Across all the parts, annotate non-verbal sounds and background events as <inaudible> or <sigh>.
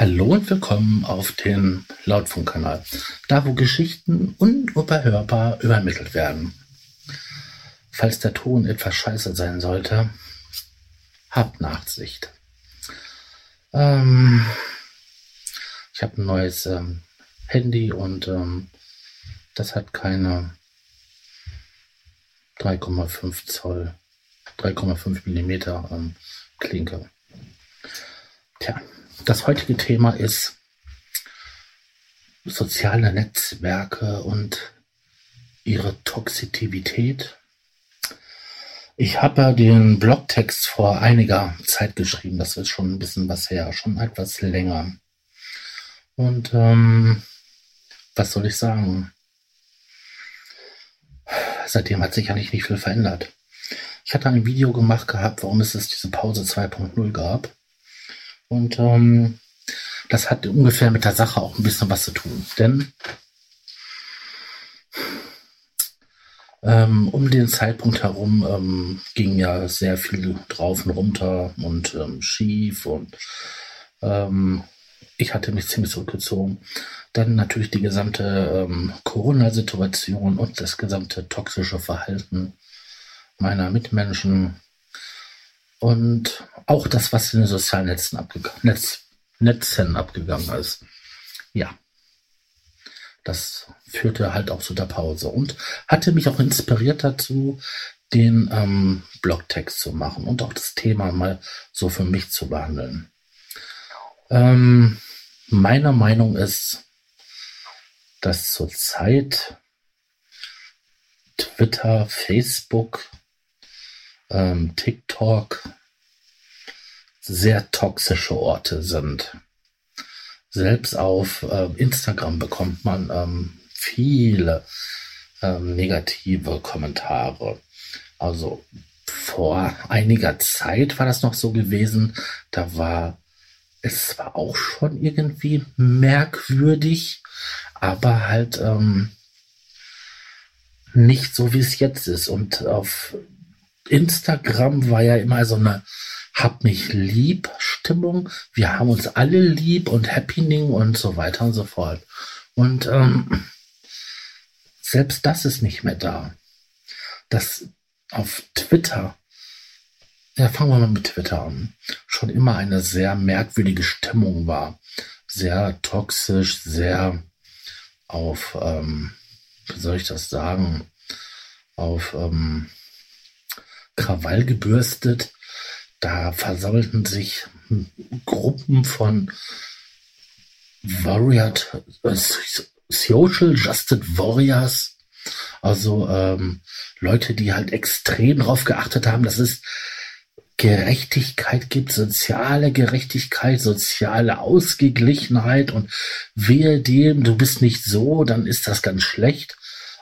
Hallo und willkommen auf dem Lautfunkkanal, da wo Geschichten unüberhörbar übermittelt werden. Falls der Ton etwas scheiße sein sollte, habt Nachsicht. Ähm, ich habe ein neues ähm, Handy und ähm, das hat keine 3,5 Zoll, 3,5 Millimeter ähm, Klinke. Das heutige Thema ist soziale Netzwerke und ihre Toxität. Ich habe den Blogtext vor einiger Zeit geschrieben, das ist schon ein bisschen was her, schon etwas länger. Und ähm, was soll ich sagen? Seitdem hat sich eigentlich nicht viel verändert. Ich hatte ein Video gemacht gehabt, warum es diese Pause 2.0 gab. Und ähm, das hat ungefähr mit der Sache auch ein bisschen was zu tun. Denn ähm, um den Zeitpunkt herum ähm, ging ja sehr viel drauf und runter und ähm, schief und ähm, ich hatte mich ziemlich zurückgezogen. Dann natürlich die gesamte ähm, Corona-Situation und das gesamte toxische Verhalten meiner Mitmenschen und auch das, was in den sozialen Netzen, abgeg Netz Netzen abgegangen ist. Ja, das führte halt auch zu der Pause und hatte mich auch inspiriert dazu, den ähm, Blogtext zu machen und auch das Thema mal so für mich zu behandeln. Ähm, meine Meinung ist, dass zurzeit Twitter, Facebook, ähm, TikTok sehr toxische Orte sind. Selbst auf äh, Instagram bekommt man ähm, viele ähm, negative Kommentare. Also vor einiger Zeit war das noch so gewesen. Da war es war auch schon irgendwie merkwürdig, aber halt ähm, nicht so, wie es jetzt ist. Und auf Instagram war ja immer so eine Hab mich lieb Stimmung. Wir haben uns alle lieb und Happening und so weiter und so fort. Und ähm, selbst das ist nicht mehr da. Das auf Twitter, ja, fangen wir mal mit Twitter an, schon immer eine sehr merkwürdige Stimmung war. Sehr toxisch, sehr auf, ähm, wie soll ich das sagen, auf ähm, Krawall gebürstet. Da versammelten sich Gruppen von Warrior, äh, Social Justice Warriors, also ähm, Leute, die halt extrem darauf geachtet haben, dass es Gerechtigkeit gibt, soziale Gerechtigkeit, soziale Ausgeglichenheit und wehe dem, du bist nicht so, dann ist das ganz schlecht.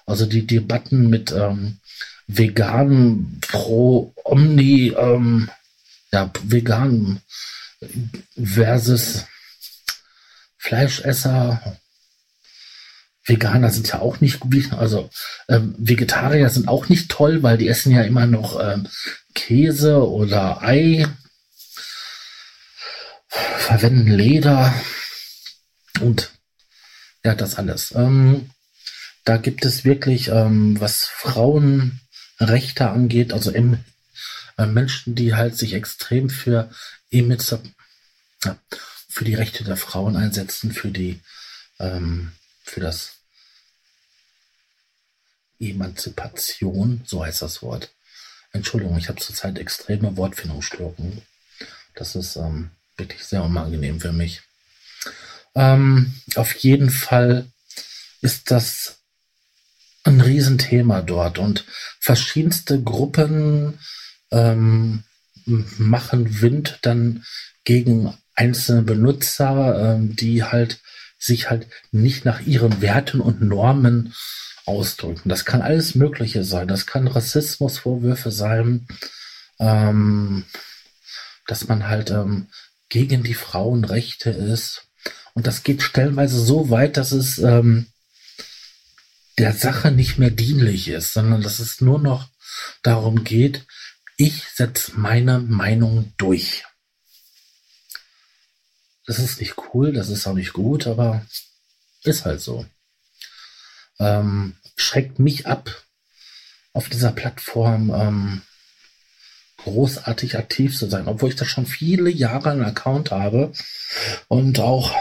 Also die Debatten mit ähm, vegan pro Omni, ähm, ja, vegan versus Fleischesser. Veganer sind ja auch nicht, also ähm, Vegetarier sind auch nicht toll, weil die essen ja immer noch ähm, Käse oder Ei, verwenden Leder und ja, das alles. Ähm, da gibt es wirklich, ähm, was Frauen Rechte angeht, also im, äh, Menschen, die halt sich extrem für für die Rechte der Frauen einsetzen, für die, ähm, für das Emanzipation, so heißt das Wort. Entschuldigung, ich habe zurzeit extreme Wortfindungsstörungen. Das ist ähm, wirklich sehr unangenehm für mich. Ähm, auf jeden Fall ist das ein Riesenthema dort und verschiedenste Gruppen ähm, machen Wind dann gegen einzelne Benutzer, ähm, die halt sich halt nicht nach ihren Werten und Normen ausdrücken. Das kann alles Mögliche sein. Das kann Rassismusvorwürfe sein, ähm, dass man halt ähm, gegen die Frauenrechte ist. Und das geht stellenweise so weit, dass es ähm, der Sache nicht mehr dienlich ist, sondern dass es nur noch darum geht, ich setze meine Meinung durch. das ist nicht cool, das ist auch nicht gut, aber ist halt so. Ähm, schreckt mich ab, auf dieser Plattform ähm, großartig aktiv zu sein, obwohl ich da schon viele Jahre einen Account habe und auch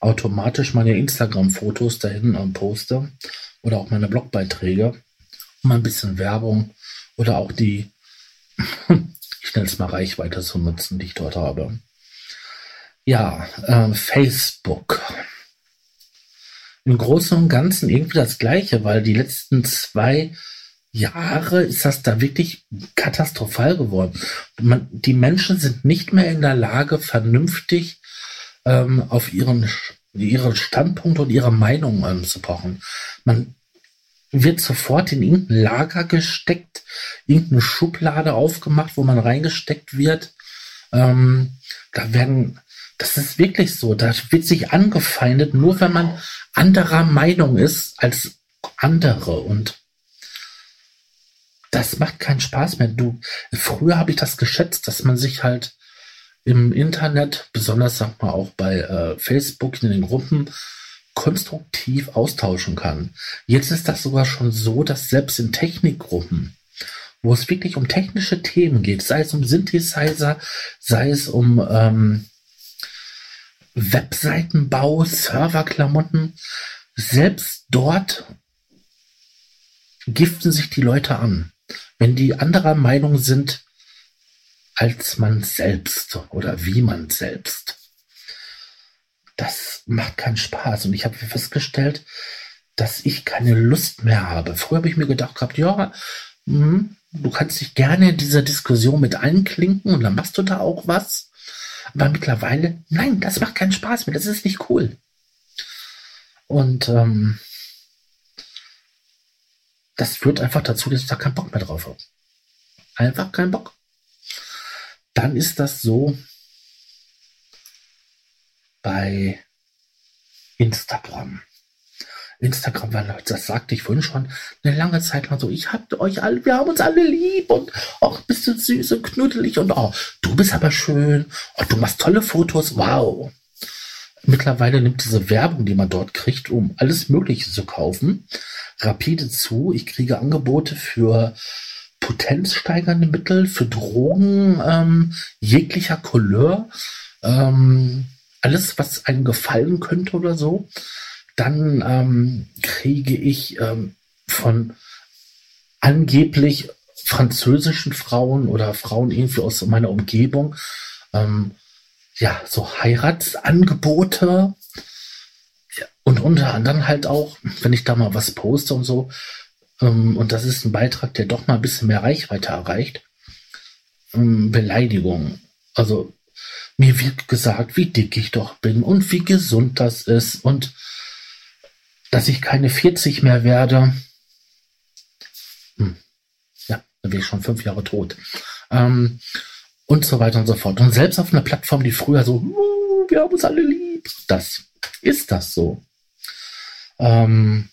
automatisch meine Instagram-Fotos dahin ähm, poste oder auch meine Blogbeiträge, um ein bisschen Werbung oder auch die, <laughs> ich nenne es mal Reichweite zu nutzen, die ich dort habe. Ja, äh, Facebook. Im Großen und Ganzen irgendwie das Gleiche, weil die letzten zwei Jahre ist das da wirklich katastrophal geworden. Man, die Menschen sind nicht mehr in der Lage, vernünftig ähm, auf ihren, ihren Standpunkt und ihre Meinung ähm, zu pochen. Man wird sofort in irgendein Lager gesteckt, irgendeine Schublade aufgemacht, wo man reingesteckt wird. Ähm, da werden, das ist wirklich so, da wird sich angefeindet, nur wenn man anderer Meinung ist als andere und das macht keinen Spaß mehr. Du, früher habe ich das geschätzt, dass man sich halt im Internet, besonders sag mal auch bei äh, Facebook in den Gruppen, konstruktiv austauschen kann. Jetzt ist das sogar schon so, dass selbst in Technikgruppen, wo es wirklich um technische Themen geht, sei es um Synthesizer, sei es um ähm, Webseitenbau, Serverklamotten, selbst dort giften sich die Leute an. Wenn die anderer Meinung sind als man selbst oder wie man selbst das macht keinen Spaß. Und ich habe festgestellt, dass ich keine Lust mehr habe. Früher habe ich mir gedacht gehabt, ja, mh, du kannst dich gerne in dieser Diskussion mit einklinken und dann machst du da auch was. Aber mittlerweile, nein, das macht keinen Spaß mehr. Das ist nicht cool. Und ähm, das führt einfach dazu, dass ich da keinen Bock mehr drauf habe. Einfach keinen Bock. Dann ist das so, bei Instagram. Instagram war, das sagte ich vorhin schon, eine lange Zeit lang so, ich hab euch alle, wir haben uns alle lieb und auch bist du süß und knuddelig und oh, du bist aber schön und du machst tolle Fotos, wow. Mittlerweile nimmt diese Werbung, die man dort kriegt, um alles Mögliche zu kaufen, rapide zu. Ich kriege Angebote für potenzsteigernde Mittel, für Drogen ähm, jeglicher Couleur. Ähm, alles, was einem gefallen könnte oder so. Dann ähm, kriege ich ähm, von angeblich französischen Frauen oder Frauen irgendwie aus meiner Umgebung ähm, ja so Heiratsangebote ja, und unter anderem halt auch, wenn ich da mal was poste und so ähm, und das ist ein Beitrag, der doch mal ein bisschen mehr Reichweite erreicht, ähm, Beleidigung. Also mir wird gesagt, wie dick ich doch bin und wie gesund das ist und dass ich keine 40 mehr werde. Hm. Ja, dann bin ich schon fünf Jahre tot. Ähm, und so weiter und so fort. Und selbst auf einer Plattform, die früher so, uh, wir haben uns alle lieb, das ist das so. Ähm,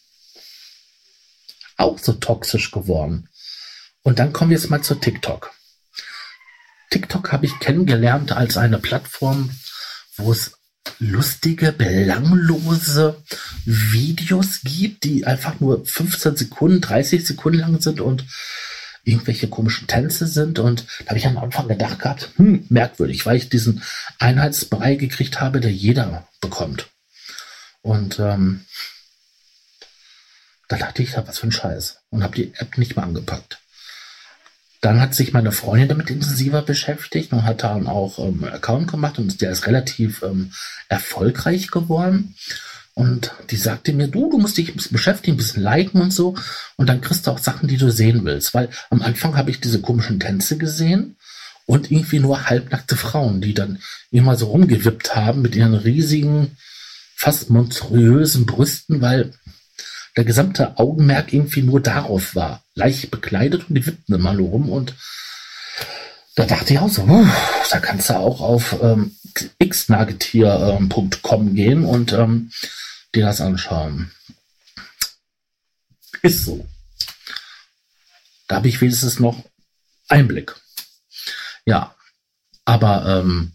auch so toxisch geworden. Und dann kommen wir jetzt mal zu TikTok. TikTok habe ich kennengelernt als eine Plattform, wo es lustige, belanglose Videos gibt, die einfach nur 15 Sekunden, 30 Sekunden lang sind und irgendwelche komischen Tänze sind. Und da habe ich am Anfang gedacht gehabt, hm, merkwürdig, weil ich diesen Einheitsbrei gekriegt habe, der jeder bekommt. Und ähm, da dachte ich, was für ein Scheiß. Und habe die App nicht mal angepackt. Dann hat sich meine Freundin damit intensiver beschäftigt und hat dann auch ähm, Account gemacht und der ist relativ ähm, erfolgreich geworden. Und die sagte mir, du, du musst dich ein bisschen beschäftigen, ein bisschen liken und so. Und dann kriegst du auch Sachen, die du sehen willst. Weil am Anfang habe ich diese komischen Tänze gesehen und irgendwie nur halbnackte Frauen, die dann immer so rumgewippt haben mit ihren riesigen, fast monströsen Brüsten, weil der gesamte Augenmerk irgendwie nur darauf war. Leicht bekleidet und die wippten immer nur rum und da dachte ich auch so, da kannst du auch auf ähm, xnagetier.com ähm, gehen und ähm, dir das anschauen. Ist so. Da habe ich wenigstens noch Einblick. Ja, aber ähm,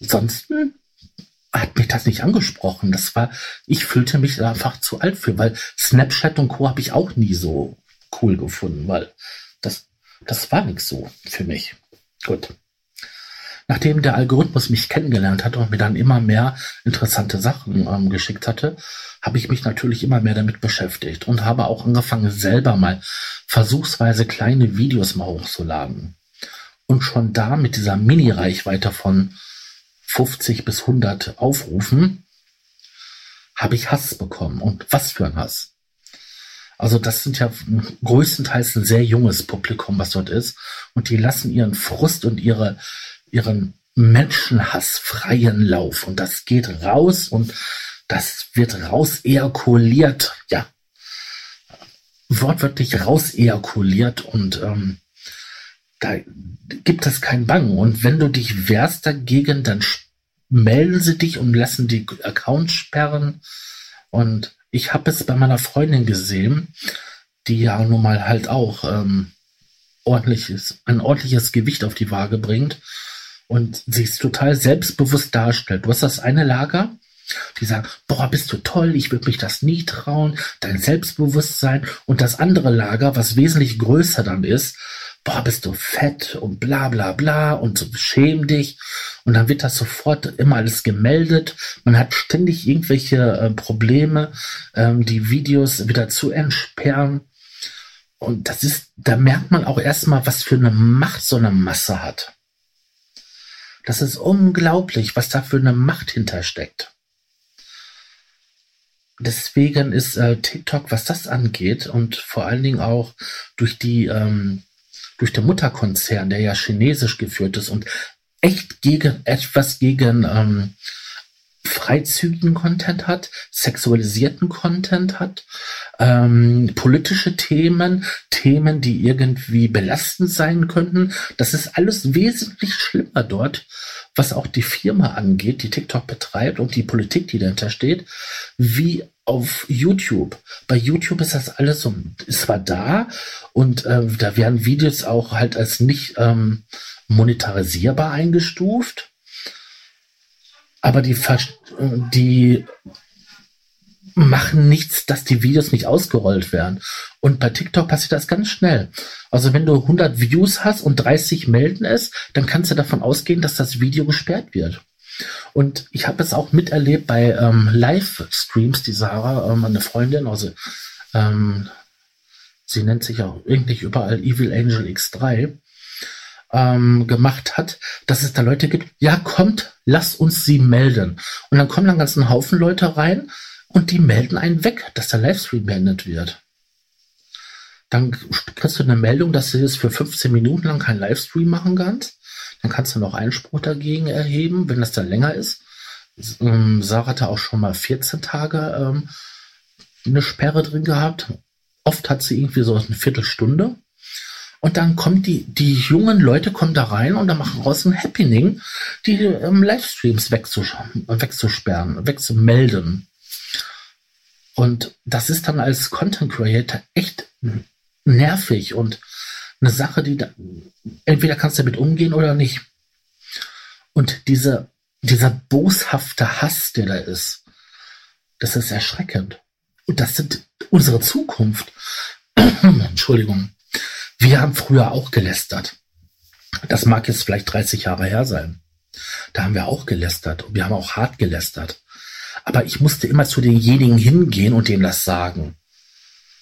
ansonsten hat mich das nicht angesprochen. Das war, ich fühlte mich einfach zu alt für, weil Snapchat und Co. habe ich auch nie so cool gefunden, weil das, das war nichts so für mich. Gut. Nachdem der Algorithmus mich kennengelernt hat und mir dann immer mehr interessante Sachen ähm, geschickt hatte, habe ich mich natürlich immer mehr damit beschäftigt und habe auch angefangen, selber mal versuchsweise kleine Videos mal hochzuladen. Und schon da mit dieser Mini-Reichweite von 50 bis 100 Aufrufen habe ich Hass bekommen. Und was für ein Hass. Also das sind ja größtenteils ein sehr junges Publikum, was dort ist. Und die lassen ihren Frust und ihre, ihren Menschenhass freien Lauf. Und das geht raus und das wird raus ejakuliert. Ja, wortwörtlich raus ejakuliert und ähm, da gibt es kein Bang. Und wenn du dich wehrst dagegen, dann melden sie dich und lassen die Accounts sperren. Und ich habe es bei meiner Freundin gesehen, die ja nun mal halt auch ähm, ordentliches, ein ordentliches Gewicht auf die Waage bringt. Und sich total selbstbewusst darstellt. Du hast das eine Lager, die sagen, boah, bist du toll, ich würde mich das nie trauen, dein Selbstbewusstsein. Und das andere Lager, was wesentlich größer dann ist, boah, bist du fett und bla bla bla und so schäm dich. Und dann wird das sofort immer alles gemeldet. Man hat ständig irgendwelche äh, Probleme, ähm, die Videos wieder zu entsperren. Und das ist, da merkt man auch erstmal, was für eine Macht so eine Masse hat. Das ist unglaublich, was da für eine Macht hintersteckt. Deswegen ist äh, TikTok, was das angeht, und vor allen Dingen auch durch die ähm, durch den Mutterkonzern, der ja chinesisch geführt ist und echt gegen etwas gegen ähm, freizügigen Content hat, sexualisierten Content hat, ähm, politische Themen, Themen, die irgendwie belastend sein könnten. Das ist alles wesentlich schlimmer dort, was auch die Firma angeht, die TikTok betreibt und die Politik, die dahinter steht, wie auf YouTube. Bei YouTube ist das alles so, ist zwar da und äh, da werden Videos auch halt als nicht ähm, monetarisierbar eingestuft, aber die, die machen nichts, dass die Videos nicht ausgerollt werden. Und bei TikTok passiert das ganz schnell. Also wenn du 100 Views hast und 30 melden es, dann kannst du davon ausgehen, dass das Video gesperrt wird. Und ich habe es auch miterlebt bei ähm, Livestreams, die Sarah, ähm, meine Freundin, also ähm, sie nennt sich auch irgendwie überall Evil Angel X3, ähm, gemacht hat, dass es da Leute gibt, ja kommt, lasst uns sie melden. Und dann kommen dann ganzen Haufen Leute rein und die melden einen weg, dass der Livestream beendet wird. Dann kriegst du eine Meldung, dass du jetzt für 15 Minuten lang keinen Livestream machen kannst. Dann kannst du noch Einspruch dagegen erheben, wenn das dann länger ist. Ähm, Sarah hatte auch schon mal 14 Tage ähm, eine Sperre drin gehabt. Oft hat sie irgendwie so eine Viertelstunde. Und dann kommen die, die jungen Leute kommen da rein und dann machen raus ein Happening, die ähm, Livestreams wegzusperren, wegzumelden. Und das ist dann als Content Creator echt nervig und eine Sache, die da, entweder kannst du damit umgehen oder nicht. Und diese, dieser boshafte Hass, der da ist, das ist erschreckend. Und das sind unsere Zukunft. <clears throat> Entschuldigung. Wir haben früher auch gelästert. Das mag jetzt vielleicht 30 Jahre her sein. Da haben wir auch gelästert und wir haben auch hart gelästert. Aber ich musste immer zu denjenigen hingehen und denen das sagen.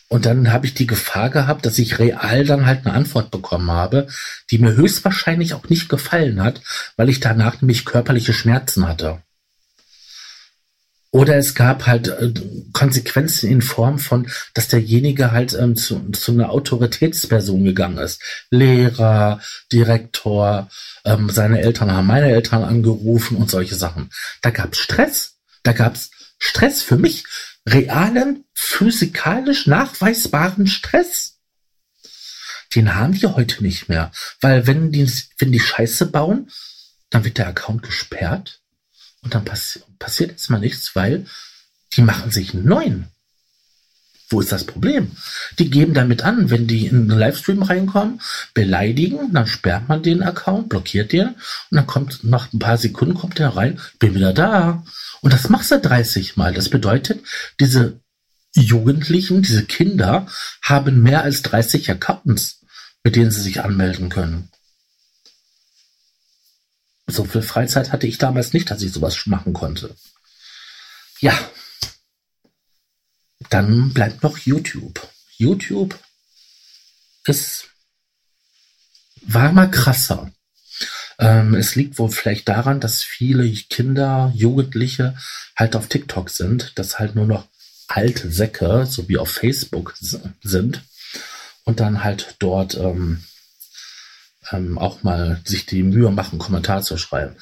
Und dann habe ich die Gefahr gehabt, dass ich real dann halt eine Antwort bekommen habe, die mir höchstwahrscheinlich auch nicht gefallen hat, weil ich danach nämlich körperliche Schmerzen hatte. Oder es gab halt äh, Konsequenzen in Form von, dass derjenige halt ähm, zu, zu einer Autoritätsperson gegangen ist. Lehrer, Direktor, ähm, seine Eltern haben meine Eltern angerufen und solche Sachen. Da gab es Stress. Da gab es Stress für mich. Realen, physikalisch nachweisbaren Stress. Den haben wir heute nicht mehr. Weil wenn die, wenn die Scheiße bauen, dann wird der Account gesperrt und dann passi passiert jetzt mal nichts, weil die machen sich einen neuen. Wo ist das Problem? Die geben damit an, wenn die in den Livestream reinkommen, beleidigen, dann sperrt man den Account, blockiert den und dann kommt nach ein paar Sekunden kommt der rein, bin wieder da. Und das machst du 30 Mal. Das bedeutet, diese Jugendlichen, diese Kinder haben mehr als 30 Accounts, mit denen sie sich anmelden können. So viel Freizeit hatte ich damals nicht, dass ich sowas machen konnte. Ja, dann bleibt noch YouTube. YouTube ist, war mal krasser. Ähm, es liegt wohl vielleicht daran, dass viele Kinder, Jugendliche halt auf TikTok sind, dass halt nur noch alte Säcke, so wie auf Facebook sind und dann halt dort ähm, ähm, auch mal sich die Mühe machen, einen Kommentar zu schreiben.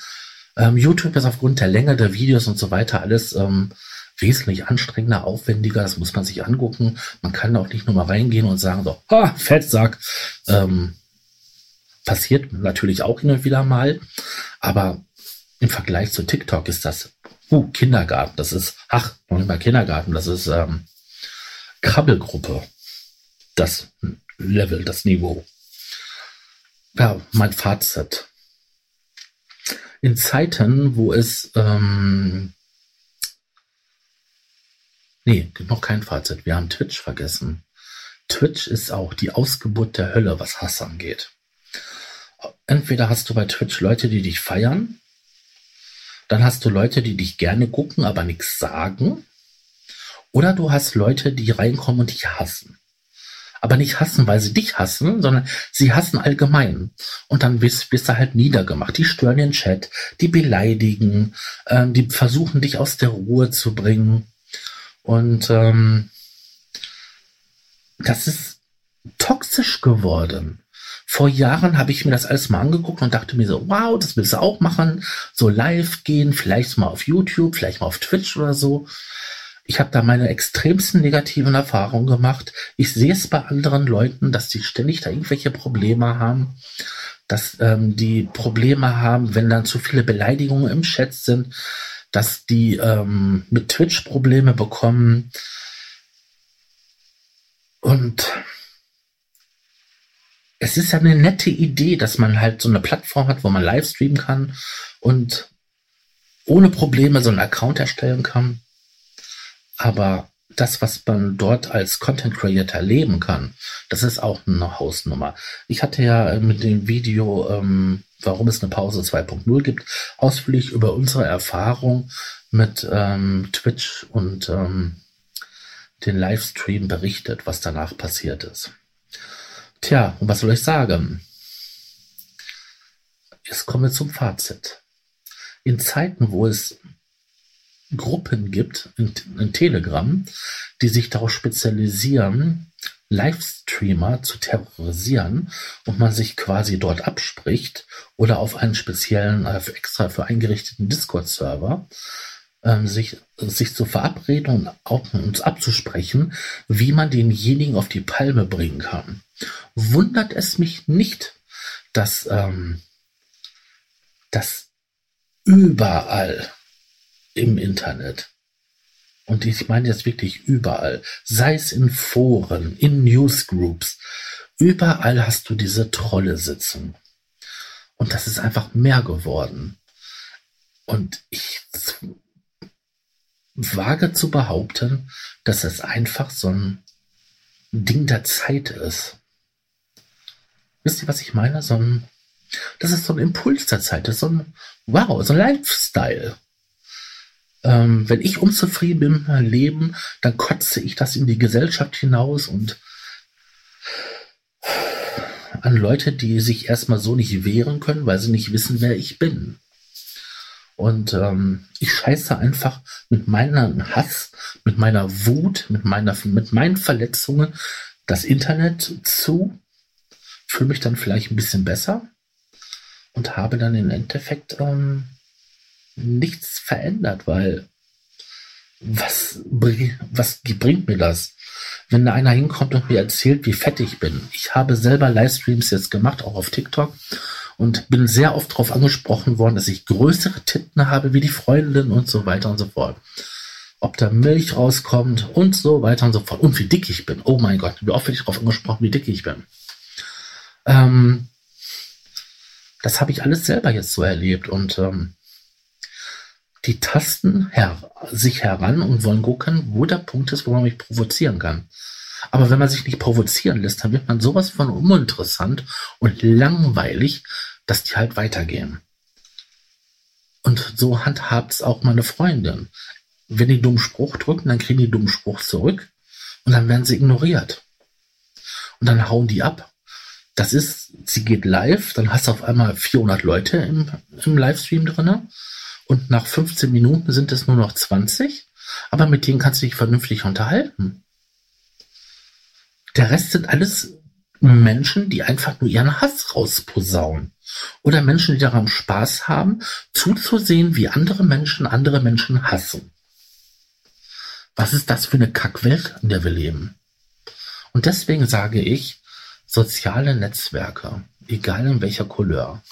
Ähm, YouTube ist aufgrund der Länge der Videos und so weiter alles ähm, wesentlich anstrengender, aufwendiger. Das muss man sich angucken. Man kann auch nicht nur mal reingehen und sagen so, ah, Fettsack. Ähm, passiert natürlich auch hin und wieder mal. Aber im Vergleich zu TikTok ist das uh, Kindergarten. Das ist, ach, noch nicht mal Kindergarten. Das ist ähm, Krabbelgruppe. Das Level, das Niveau. Ja, mein Fazit. In Zeiten, wo es ähm, Nee, noch kein Fazit. Wir haben Twitch vergessen. Twitch ist auch die Ausgeburt der Hölle, was Hass angeht. Entweder hast du bei Twitch Leute, die dich feiern, dann hast du Leute, die dich gerne gucken, aber nichts sagen, oder du hast Leute, die reinkommen und dich hassen. Aber nicht hassen, weil sie dich hassen, sondern sie hassen allgemein. Und dann wirst, wirst du halt niedergemacht. Die stören den Chat, die beleidigen, äh, die versuchen dich aus der Ruhe zu bringen. Und ähm, das ist toxisch geworden. Vor Jahren habe ich mir das alles mal angeguckt und dachte mir so, wow, das willst du auch machen. So live gehen, vielleicht mal auf YouTube, vielleicht mal auf Twitch oder so. Ich habe da meine extremsten negativen Erfahrungen gemacht. Ich sehe es bei anderen Leuten, dass die ständig da irgendwelche Probleme haben, dass ähm, die Probleme haben, wenn dann zu viele Beleidigungen im Chat sind dass die ähm, mit Twitch Probleme bekommen. Und es ist ja eine nette Idee, dass man halt so eine Plattform hat, wo man live streamen kann und ohne Probleme so einen Account erstellen kann. Aber das, was man dort als Content Creator leben kann, das ist auch eine Hausnummer. Ich hatte ja mit dem Video ähm, warum es eine Pause 2.0 gibt, ausführlich über unsere Erfahrung mit ähm, Twitch und ähm, den Livestream berichtet, was danach passiert ist. Tja, und was soll ich sagen? Jetzt kommen wir zum Fazit. In Zeiten, wo es Gruppen gibt in, in Telegram, die sich darauf spezialisieren, Livestreamer zu terrorisieren und man sich quasi dort abspricht oder auf einen speziellen, äh, extra für eingerichteten Discord-Server ähm, sich, sich zu verabreden und auch uns abzusprechen, wie man denjenigen auf die Palme bringen kann. Wundert es mich nicht, dass, ähm, dass überall im Internet und ich meine jetzt wirklich überall, sei es in Foren, in Newsgroups, überall hast du diese Trolle sitzen. Und das ist einfach mehr geworden. Und ich wage zu behaupten, dass es einfach so ein Ding der Zeit ist. Wisst ihr, was ich meine? So ein, das ist so ein Impuls der Zeit. Das ist so ein, wow, so ein Lifestyle. Ähm, wenn ich unzufrieden bin mit meinem Leben, dann kotze ich das in die Gesellschaft hinaus und an Leute, die sich erstmal so nicht wehren können, weil sie nicht wissen, wer ich bin. Und ähm, ich scheiße einfach mit meinem Hass, mit meiner Wut, mit, meiner, mit meinen Verletzungen das Internet zu, fühle mich dann vielleicht ein bisschen besser und habe dann im Endeffekt ähm, nichts verändert, weil was, was bringt mir das? Wenn da einer hinkommt und mir erzählt, wie fett ich bin. Ich habe selber Livestreams jetzt gemacht, auch auf TikTok, und bin sehr oft darauf angesprochen worden, dass ich größere Titten habe wie die Freundin und so weiter und so fort. ob da Milch rauskommt und so weiter und so fort. Und wie dick ich bin. Oh mein Gott, wie oft werde ich darauf angesprochen, wie dick ich bin. Ähm, das habe ich alles selber jetzt so erlebt und ähm, die tasten sich heran und wollen gucken, wo der Punkt ist, wo man mich provozieren kann. Aber wenn man sich nicht provozieren lässt, dann wird man sowas von uninteressant und langweilig, dass die halt weitergehen. Und so handhabt es auch meine Freundin. Wenn die dummen Spruch drücken, dann kriegen die dummen Spruch zurück und dann werden sie ignoriert. Und dann hauen die ab. Das ist, sie geht live, dann hast du auf einmal 400 Leute im, im Livestream drinne und nach 15 Minuten sind es nur noch 20, aber mit denen kannst du dich vernünftig unterhalten. Der Rest sind alles Menschen, die einfach nur ihren Hass rausposaunen. Oder Menschen, die daran Spaß haben, zuzusehen, wie andere Menschen andere Menschen hassen. Was ist das für eine Kackwelt, in der wir leben? Und deswegen sage ich, soziale Netzwerke, egal in welcher Couleur,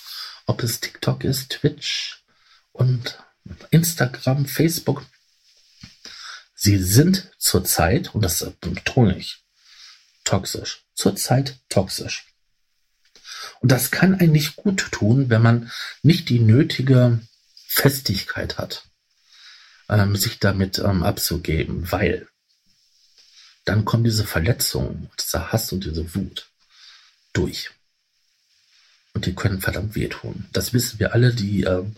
ob es TikTok ist, Twitch und Instagram, Facebook, sie sind zurzeit, und das betone ich, toxisch. Zurzeit toxisch. Und das kann einen nicht gut tun, wenn man nicht die nötige Festigkeit hat, ähm, sich damit ähm, abzugeben, weil dann kommen diese Verletzungen, dieser Hass und diese Wut durch. Und die können verdammt wehtun. Das wissen wir alle, die ähm,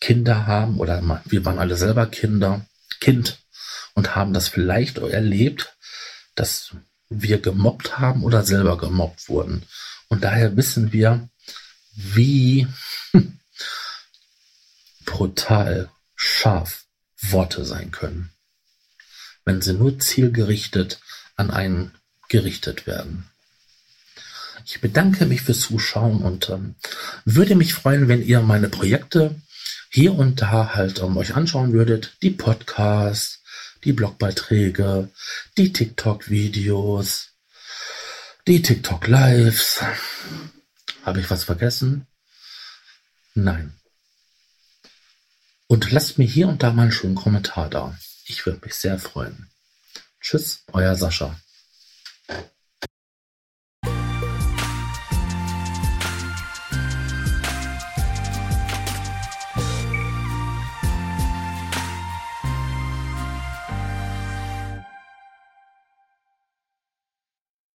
Kinder haben oder wir waren alle selber Kinder, Kind und haben das vielleicht erlebt, dass wir gemobbt haben oder selber gemobbt wurden. Und daher wissen wir, wie <laughs> brutal scharf Worte sein können, wenn sie nur zielgerichtet an einen gerichtet werden. Ich bedanke mich fürs Zuschauen und ähm, würde mich freuen, wenn ihr meine Projekte hier und da halt um, euch anschauen würdet. Die Podcasts, die Blogbeiträge, die TikTok-Videos, die TikTok-Lives. Habe ich was vergessen? Nein. Und lasst mir hier und da mal einen schönen Kommentar da. Ich würde mich sehr freuen. Tschüss, euer Sascha.